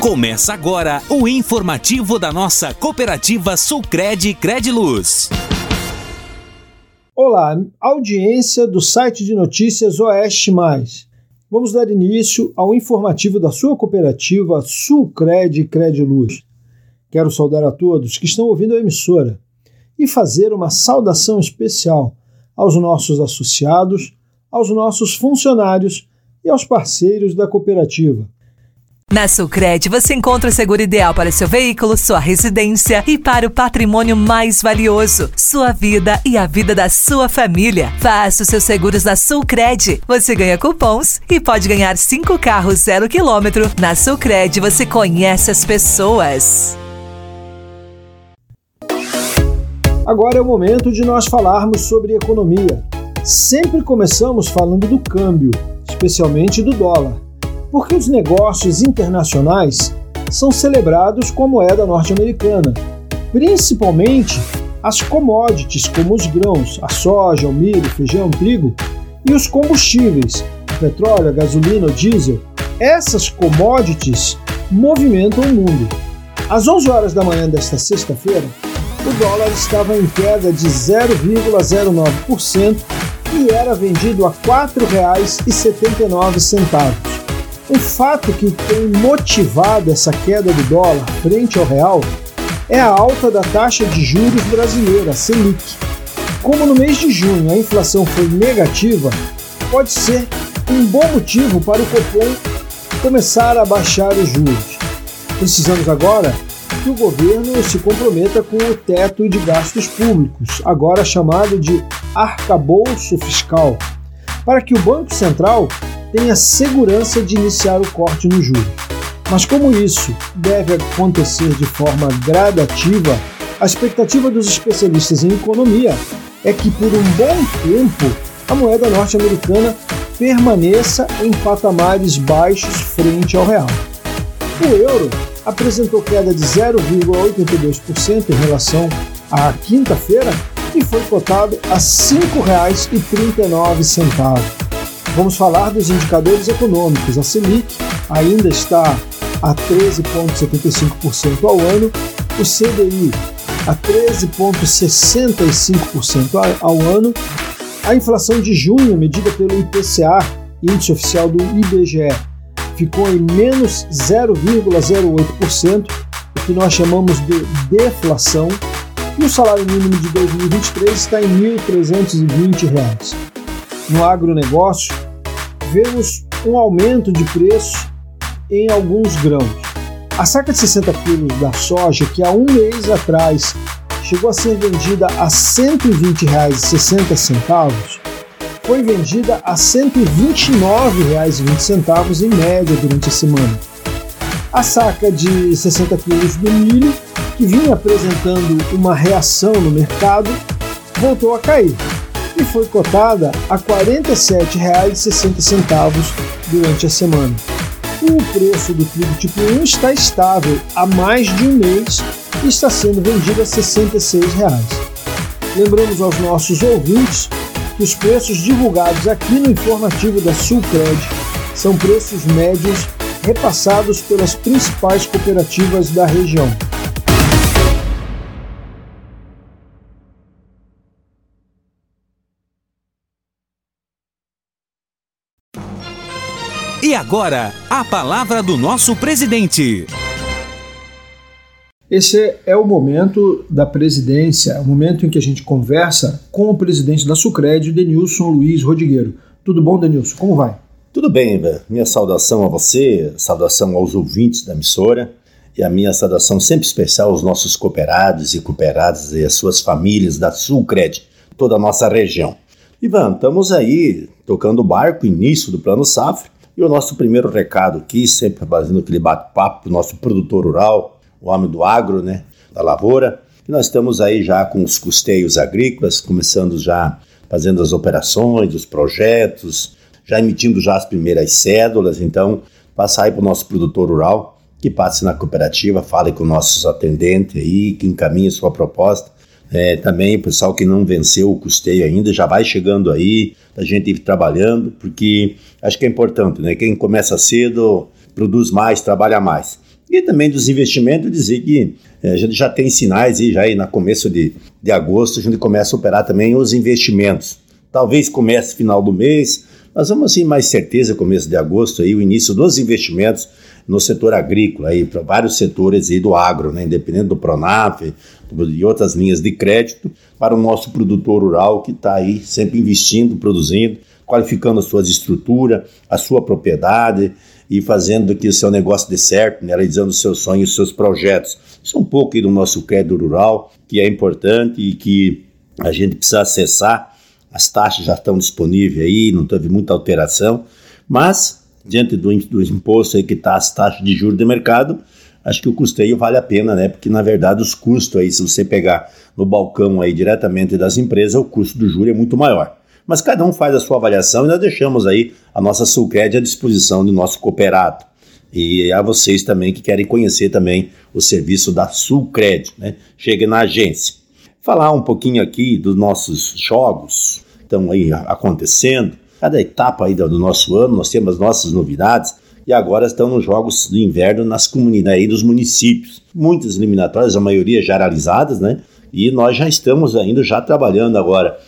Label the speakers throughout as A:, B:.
A: Começa agora o informativo da nossa cooperativa Sulcred Crediluz.
B: Olá, audiência do site de notícias Oeste Mais. Vamos dar início ao informativo da sua cooperativa Sulcred Crediluz. Quero saudar a todos que estão ouvindo a emissora e fazer uma saudação especial aos nossos associados, aos nossos funcionários e aos parceiros da cooperativa
C: na Sulcred você encontra o seguro ideal para seu veículo, sua residência e para o patrimônio mais valioso, sua vida e a vida da sua família. Faça os seus seguros na Sulcred. Você ganha cupons e pode ganhar cinco carros zero quilômetro. Na Sulcred você conhece as pessoas.
B: Agora é o momento de nós falarmos sobre economia. Sempre começamos falando do câmbio, especialmente do dólar porque os negócios internacionais são celebrados com a moeda norte-americana, principalmente as commodities como os grãos, a soja, o milho, o feijão, o trigo e os combustíveis, o petróleo, a gasolina, o diesel. Essas commodities movimentam o mundo. Às 11 horas da manhã desta sexta-feira, o dólar estava em queda de 0,09% e era vendido a R$ 4,79 o fato que tem motivado essa queda do dólar frente ao real é a alta da taxa de juros brasileira, Selic. Como no mês de junho a inflação foi negativa, pode ser um bom motivo para o Copom começar a baixar os juros. Precisamos agora que o governo se comprometa com o teto de gastos públicos, agora chamado de arcabouço fiscal, para que o Banco Central tenha segurança de iniciar o corte no juros. Mas como isso deve acontecer de forma gradativa, a expectativa dos especialistas em economia é que por um bom tempo a moeda norte-americana permaneça em patamares baixos frente ao real. O euro apresentou queda de 0,82% em relação à quinta-feira e foi cotado a R$ 5,39. Vamos falar dos indicadores econômicos. A Selic ainda está a 13,75% ao ano, o CDI a 13,65% ao ano, a inflação de junho, medida pelo IPCA, índice oficial do IBGE, ficou em menos 0,08%, o que nós chamamos de deflação, e o salário mínimo de 2023 está em R$ 1.320. No agronegócio, vemos um aumento de preço em alguns grãos. A saca de 60 quilos da soja, que há um mês atrás chegou a ser vendida a R$ 120,60, foi vendida a R$ 129,20 em média durante a semana. A saca de 60 quilos do milho, que vinha apresentando uma reação no mercado, voltou a cair e foi cotada a R$ 47,60 durante a semana. O preço do trigo tipo 1 está estável há mais de um mês e está sendo vendido a 66 reais. Lembramos aos nossos ouvintes que os preços divulgados aqui no informativo da Sulcred são preços médios repassados pelas principais cooperativas da região.
A: E agora, a palavra do nosso presidente.
B: Esse é o momento da presidência, o momento em que a gente conversa com o presidente da Sucred, Denilson Luiz Rodrigueiro. Tudo bom, Denilson? Como vai?
D: Tudo bem, minha saudação a você, saudação aos ouvintes da emissora e a minha saudação sempre especial aos nossos cooperados e cooperadas e as suas famílias da Sulcred, toda a nossa região. Ivan, estamos aí tocando o barco, início do Plano Safra, e o nosso primeiro recado aqui, sempre fazendo aquele bate-papo, o nosso produtor rural, o homem do agro, né, da lavoura. E nós estamos aí já com os custeios agrícolas, começando já fazendo as operações, os projetos, já emitindo já as primeiras cédulas. Então, passa aí para o nosso produtor rural, que passe na cooperativa, fale com nossos atendentes aí, que encaminhe sua proposta é, também o pessoal que não venceu o custeio ainda já vai chegando aí, a gente ir trabalhando, porque acho que é importante, né? Quem começa cedo produz mais, trabalha mais. E também dos investimentos, dizer que é, a gente já tem sinais aí, já aí no começo de, de agosto, a gente começa a operar também os investimentos. Talvez comece final do mês, nós vamos assim mais certeza começo de agosto aí o início dos investimentos no setor agrícola aí para vários setores aí do agro, né, independente do Pronaf e outras linhas de crédito para o nosso produtor rural que está aí sempre investindo, produzindo, qualificando as suas estruturas, a sua propriedade e fazendo que o seu negócio dê certo, né, realizando os seus sonhos, os seus projetos. Isso é um pouco aí do nosso crédito rural que é importante e que a gente precisa acessar. As taxas já estão disponíveis aí, não teve muita alteração, mas diante do, do imposto que está as taxas de juros de mercado, acho que o custeio vale a pena, né? Porque na verdade os custos aí, se você pegar no balcão aí diretamente das empresas, o custo do juro é muito maior. Mas cada um faz a sua avaliação e nós deixamos aí a nossa Sulcred à disposição do nosso cooperado. E a vocês também que querem conhecer também o serviço da Sulcred, né? Chegue na agência. Falar um pouquinho aqui dos nossos jogos que estão aí acontecendo cada etapa aí do nosso ano, nós temos as nossas novidades e agora estão nos jogos do inverno nas comunidades dos municípios. Muitas eliminatórias, a maioria já realizadas, né? E nós já estamos ainda já trabalhando agora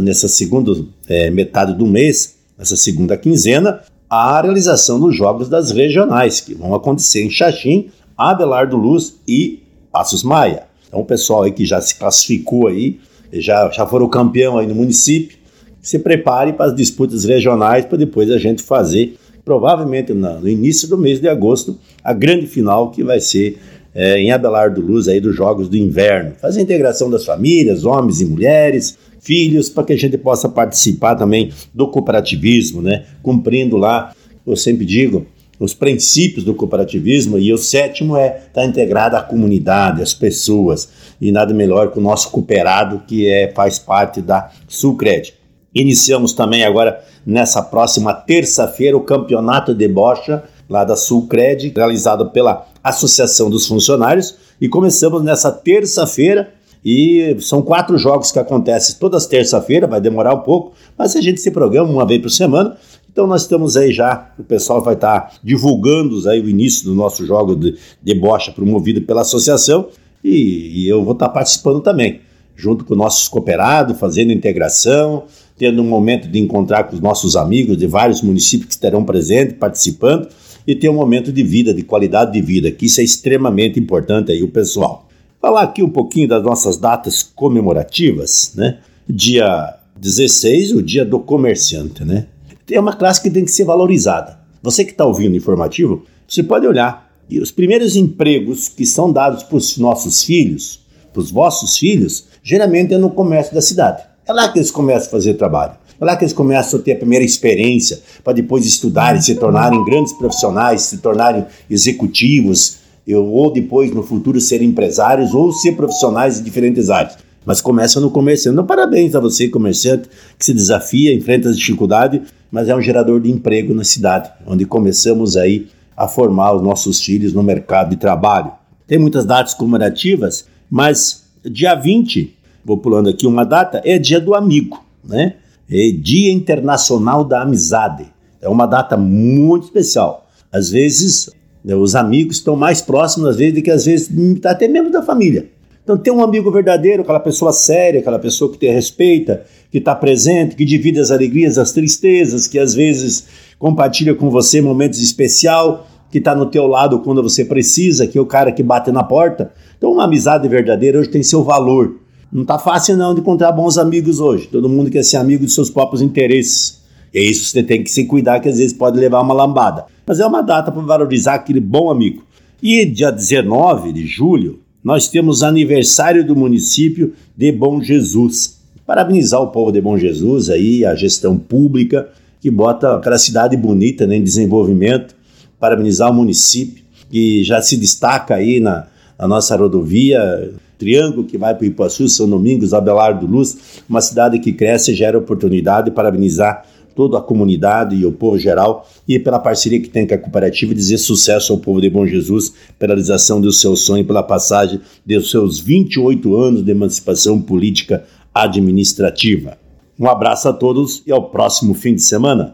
D: nessa segunda é, metade do mês, nessa segunda quinzena, a realização dos jogos das regionais, que vão acontecer em Xaxim, Abelardo Luz e Passos Maia. Então o pessoal aí que já se classificou aí, já, já foram campeão aí no município, se prepare para as disputas regionais para depois a gente fazer, provavelmente no início do mês de agosto, a grande final que vai ser é, em Abelardo Luz aí dos Jogos do Inverno. Fazer a integração das famílias, homens e mulheres, filhos, para que a gente possa participar também do cooperativismo, né? Cumprindo lá, eu sempre digo, os princípios do cooperativismo e o sétimo é estar tá integrado à comunidade, às pessoas e nada melhor que o nosso cooperado que é faz parte da Sulcred. Iniciamos também agora, nessa próxima terça-feira, o campeonato de bocha lá da Sulcred, realizado pela Associação dos Funcionários, e começamos nessa terça-feira. E são quatro jogos que acontecem todas terça-feira, vai demorar um pouco, mas a gente se programa uma vez por semana. Então nós estamos aí já, o pessoal vai estar divulgando aí o início do nosso jogo de, de bocha promovido pela associação e, e eu vou estar participando também, junto com nossos cooperados, fazendo integração, tendo um momento de encontrar com os nossos amigos de vários municípios que estarão presentes, participando, e ter um momento de vida, de qualidade de vida, que isso é extremamente importante aí, o pessoal. Falar aqui um pouquinho das nossas datas comemorativas, né? Dia 16, o dia do comerciante, né? É uma classe que tem que ser valorizada. Você que está ouvindo o informativo, você pode olhar. E os primeiros empregos que são dados para os nossos filhos, para os vossos filhos, geralmente é no comércio da cidade. É lá que eles começam a fazer trabalho. É lá que eles começam a ter a primeira experiência para depois estudarem, se tornarem grandes profissionais, se tornarem executivos, ou depois no futuro serem empresários ou ser profissionais em diferentes áreas. Mas começa no comerciante. Então, parabéns a você, comerciante, que se desafia, enfrenta as dificuldades, mas é um gerador de emprego na cidade, onde começamos aí a formar os nossos filhos no mercado de trabalho. Tem muitas datas comemorativas, mas dia 20 vou pulando aqui uma data, é dia do amigo, né? É Dia Internacional da Amizade. É uma data muito especial. Às vezes, né, os amigos estão mais próximos, às vezes, do que às vezes até mesmo da família. Então, ter um amigo verdadeiro, aquela pessoa séria, aquela pessoa que te respeita, que está presente, que divide as alegrias, as tristezas, que às vezes compartilha com você momentos especiais, que está no teu lado quando você precisa, que é o cara que bate na porta. Então, uma amizade verdadeira hoje tem seu valor. Não tá fácil não de encontrar bons amigos hoje. Todo mundo quer ser amigo de seus próprios interesses. E é isso você tem que se cuidar, que às vezes pode levar uma lambada. Mas é uma data para valorizar aquele bom amigo. E dia 19 de julho, nós temos aniversário do município de Bom Jesus. Parabenizar o povo de Bom Jesus aí, a gestão pública, que bota aquela cidade bonita né, em desenvolvimento. Parabenizar o município, que já se destaca aí na, na nossa rodovia, Triângulo, que vai para Ipuaçu, São Domingos, Abelardo Luz, uma cidade que cresce e gera oportunidade, parabenizar toda a comunidade e o povo geral e pela parceria que tem com a cooperativa dizer sucesso ao povo de Bom Jesus pela realização do seu sonho, pela passagem dos seus 28 anos de emancipação política administrativa. Um abraço a todos e ao próximo fim de semana.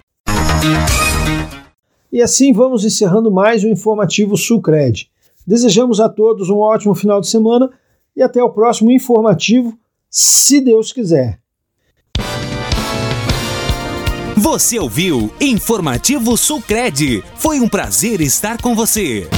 B: E assim vamos encerrando mais o informativo Sulcred. Desejamos a todos um ótimo final de semana e até o próximo informativo, se Deus quiser.
A: Você ouviu Informativo Sulcred. Foi um prazer estar com você.